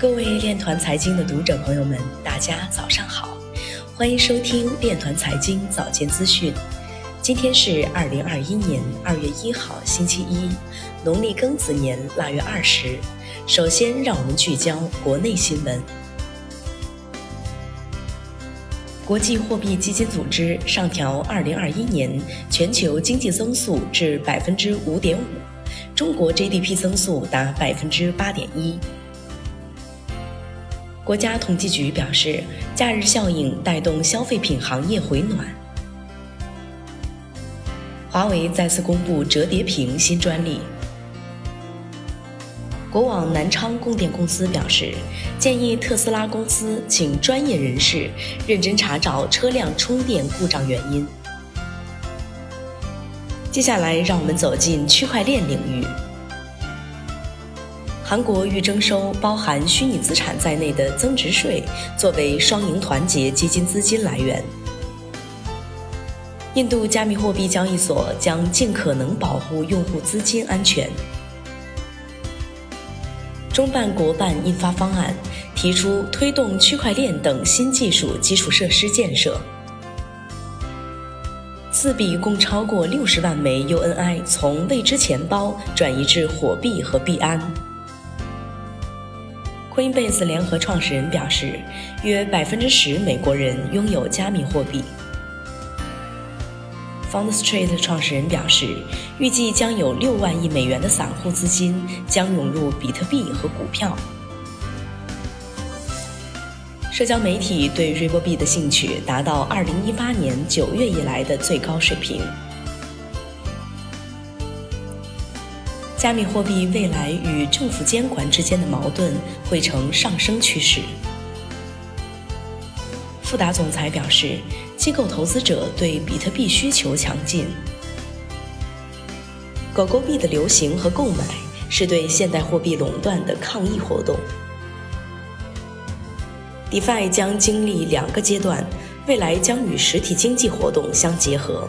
各位链团财经的读者朋友们，大家早上好，欢迎收听链团财经早间资讯。今天是二零二一年二月一号，星期一，农历庚子年腊月二十。首先，让我们聚焦国内新闻。国际货币基金组织上调二零二一年全球经济增速至百分之五点五，中国 GDP 增速达百分之八点一。国家统计局表示，假日效应带动消费品行业回暖。华为再次公布折叠屏新专利。国网南昌供电公司表示，建议特斯拉公司请专业人士认真查找车辆充电故障原因。接下来，让我们走进区块链领域。韩国欲征收包含虚拟资产在内的增值税，作为双赢团结基金资金来源。印度加密货币交易所将尽可能保护用户资金安全。中办国办印发方案，提出推动区块链等新技术基础设施建设。四币共超过六十万枚 UNI 从未知钱包转移至火币和币安。Coinbase 联合创始人表示，约百分之十美国人拥有加密货币。Foundstreet 创始人表示，预计将有六万亿美元的散户资金将涌入比特币和股票。社交媒体对瑞波币的兴趣达到二零一八年九月以来的最高水平。加密货币未来与政府监管之间的矛盾会呈上升趋势。富达总裁表示，机构投资者对比特币需求强劲。狗狗币的流行和购买是对现代货币垄断的抗议活动。DeFi 将经历两个阶段，未来将与实体经济活动相结合。